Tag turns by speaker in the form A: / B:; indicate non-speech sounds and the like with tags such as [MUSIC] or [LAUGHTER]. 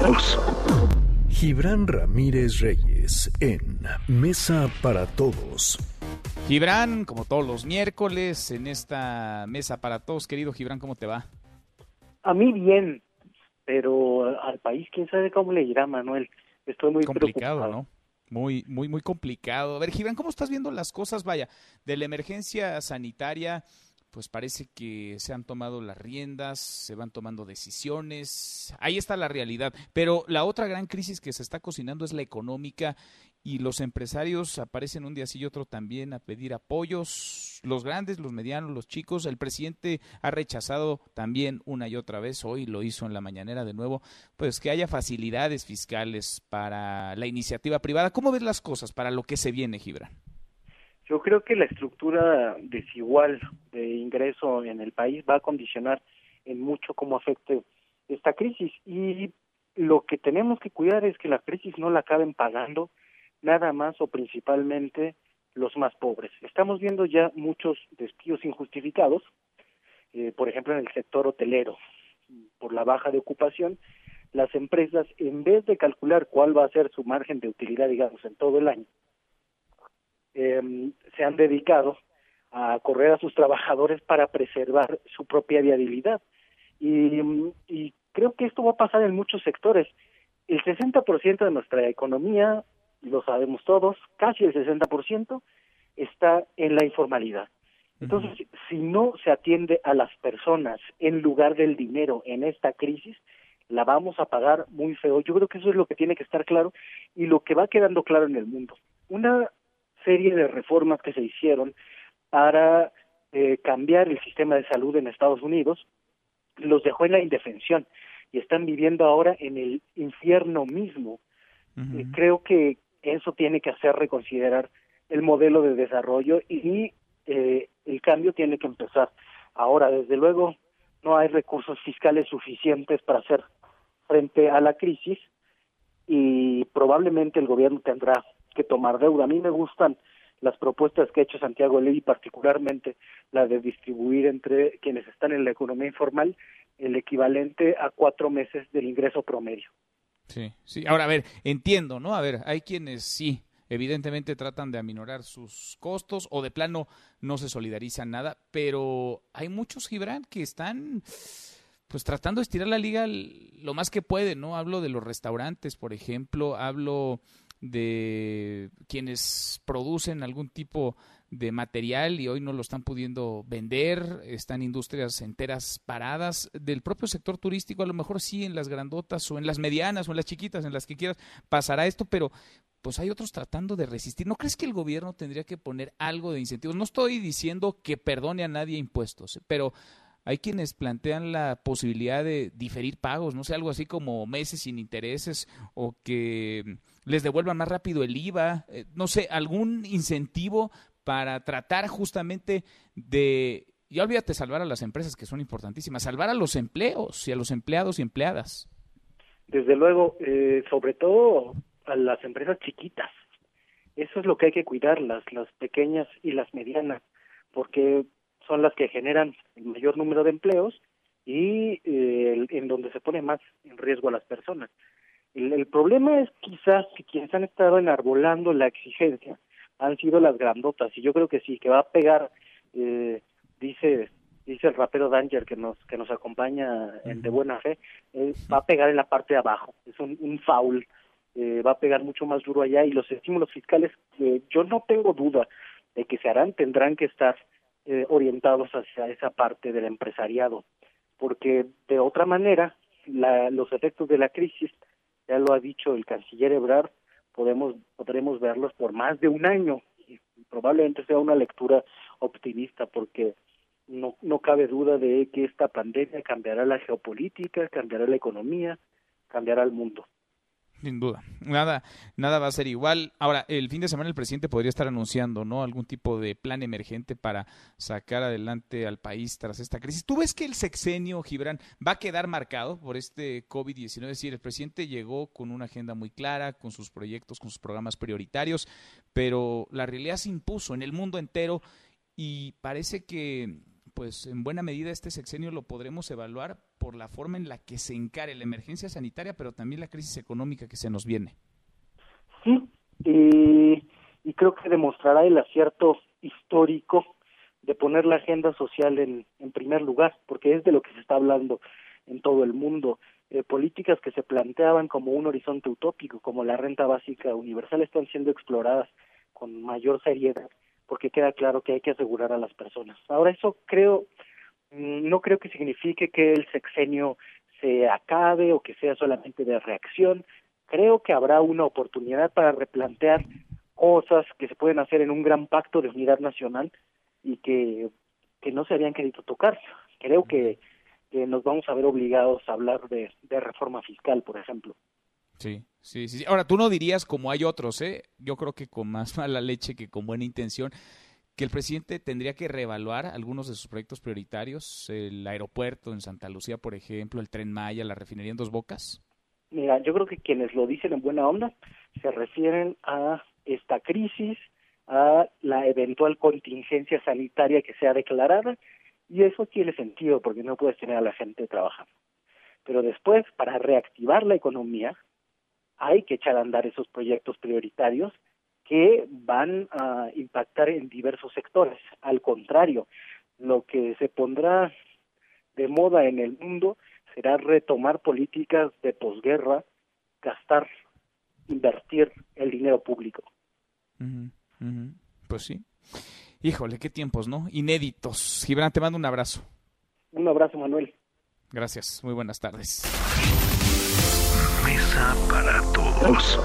A: todos.
B: Gibran Ramírez Reyes en Mesa para Todos.
C: Gibran, como todos los miércoles, en esta Mesa para Todos, querido Gibran, ¿cómo te va?
D: A mí bien, pero al país quién sabe cómo le irá, Manuel. Estoy muy
C: complicado,
D: preocupado.
C: ¿no? Muy, muy, muy complicado. A ver, Gibran, ¿cómo estás viendo las cosas? Vaya, de la emergencia sanitaria, pues parece que se han tomado las riendas, se van tomando decisiones. Ahí está la realidad. Pero la otra gran crisis que se está cocinando es la económica y los empresarios aparecen un día sí y otro también a pedir apoyos, los grandes, los medianos, los chicos. El presidente ha rechazado también una y otra vez, hoy lo hizo en la mañanera de nuevo, pues que haya facilidades fiscales para la iniciativa privada. ¿Cómo ves las cosas para lo que se viene, Gibran?
D: Yo creo que la estructura desigual de ingreso en el país va a condicionar en mucho cómo afecte esta crisis y lo que tenemos que cuidar es que la crisis no la acaben pagando nada más o principalmente los más pobres. Estamos viendo ya muchos despidos injustificados, eh, por ejemplo en el sector hotelero, por la baja de ocupación, las empresas en vez de calcular cuál va a ser su margen de utilidad, digamos, en todo el año, eh, se han dedicado a correr a sus trabajadores para preservar su propia viabilidad. Y, y creo que esto va a pasar en muchos sectores. El 60% de nuestra economía, lo sabemos todos, casi el 60%, está en la informalidad. Entonces, uh -huh. si no se atiende a las personas en lugar del dinero en esta crisis, la vamos a pagar muy feo. Yo creo que eso es lo que tiene que estar claro y lo que va quedando claro en el mundo. Una serie de reformas que se hicieron para eh, cambiar el sistema de salud en Estados Unidos los dejó en la indefensión y están viviendo ahora en el infierno mismo. Uh -huh. creo que eso tiene que hacer reconsiderar el modelo de desarrollo y eh, el cambio tiene que empezar. Ahora, desde luego, no hay recursos fiscales suficientes para hacer frente a la crisis y probablemente el gobierno tendrá que tomar deuda. A mí me gustan las propuestas que ha hecho Santiago Levy, particularmente la de distribuir entre quienes están en la economía informal el equivalente a cuatro meses del ingreso promedio.
C: Sí, sí. Ahora, a ver, entiendo, ¿no? A ver, hay quienes sí, evidentemente tratan de aminorar sus costos o de plano no se solidarizan nada, pero hay muchos, Gibran, que están pues tratando de estirar la liga lo más que pueden, ¿no? Hablo de los restaurantes, por ejemplo, hablo de quienes producen algún tipo de material y hoy no lo están pudiendo vender, están industrias enteras paradas, del propio sector turístico, a lo mejor sí en las grandotas o en las medianas o en las chiquitas, en las que quieras, pasará esto, pero pues hay otros tratando de resistir. ¿No crees que el gobierno tendría que poner algo de incentivos? No estoy diciendo que perdone a nadie impuestos, pero hay quienes plantean la posibilidad de diferir pagos, no sé, algo así como meses sin intereses o que les devuelvan más rápido el IVA, eh, no sé, algún incentivo para tratar justamente de, ya olvídate salvar a las empresas que son importantísimas, salvar a los empleos y a los empleados y empleadas.
D: Desde luego, eh, sobre todo a las empresas chiquitas. Eso es lo que hay que cuidar, las, las pequeñas y las medianas, porque son las que generan el mayor número de empleos y eh, en donde se pone más en riesgo a las personas. El, el, problema es quizás que quienes han estado enarbolando la exigencia han sido las grandotas y yo creo que sí, que va a pegar, eh, dice dice el rapero Danger que nos que nos acompaña en de buena fe, eh, va a pegar en la parte de abajo, es un, un foul, eh, va a pegar mucho más duro allá y los estímulos fiscales, eh, yo no tengo duda de que se harán, tendrán que estar eh, orientados hacia esa parte del empresariado, porque de otra manera la, los efectos de la crisis, ya lo ha dicho el canciller Ebrard, podemos podremos verlos por más de un año y probablemente sea una lectura optimista porque no no cabe duda de que esta pandemia cambiará la geopolítica, cambiará la economía, cambiará el mundo.
C: Sin duda, nada, nada va a ser igual. Ahora, el fin de semana el presidente podría estar anunciando, ¿no? Algún tipo de plan emergente para sacar adelante al país tras esta crisis. ¿Tú ves que el sexenio, Gibran, va a quedar marcado por este COVID-19? Es decir, el presidente llegó con una agenda muy clara, con sus proyectos, con sus programas prioritarios, pero la realidad se impuso en el mundo entero y parece que, pues, en buena medida este sexenio lo podremos evaluar por la forma en la que se encare la emergencia sanitaria, pero también la crisis económica que se nos viene.
D: Sí, y, y creo que demostrará el acierto histórico de poner la agenda social en, en primer lugar, porque es de lo que se está hablando en todo el mundo. Eh, políticas que se planteaban como un horizonte utópico, como la renta básica universal, están siendo exploradas con mayor seriedad, porque queda claro que hay que asegurar a las personas. Ahora, eso creo, mm, no creo que signifique que el sexenio se acabe o que sea solamente de reacción. Creo que habrá una oportunidad para replantear cosas que se pueden hacer en un gran pacto de unidad nacional y que, que no se habían querido tocar. Creo que que nos vamos a ver obligados a hablar de, de reforma fiscal, por ejemplo.
C: Sí, sí, sí. Ahora, tú no dirías como hay otros, ¿eh? Yo creo que con más [LAUGHS] mala leche que con buena intención, que el presidente tendría que reevaluar algunos de sus proyectos prioritarios, el aeropuerto en Santa Lucía, por ejemplo, el tren Maya, la refinería en Dos Bocas.
D: Mira, yo creo que quienes lo dicen en buena onda se refieren a esta crisis, a la eventual contingencia sanitaria que sea declarada y eso tiene sentido porque no puedes tener a la gente trabajando. Pero después, para reactivar la economía, hay que echar a andar esos proyectos prioritarios que van a impactar en diversos sectores. Al contrario, lo que se pondrá de moda en el mundo será retomar políticas de posguerra, gastar, invertir el dinero público.
C: Pues sí. Híjole, qué tiempos, ¿no? Inéditos. Gibran, te mando un abrazo.
D: Un abrazo, Manuel.
C: Gracias, muy buenas tardes.
B: Mesa para todos.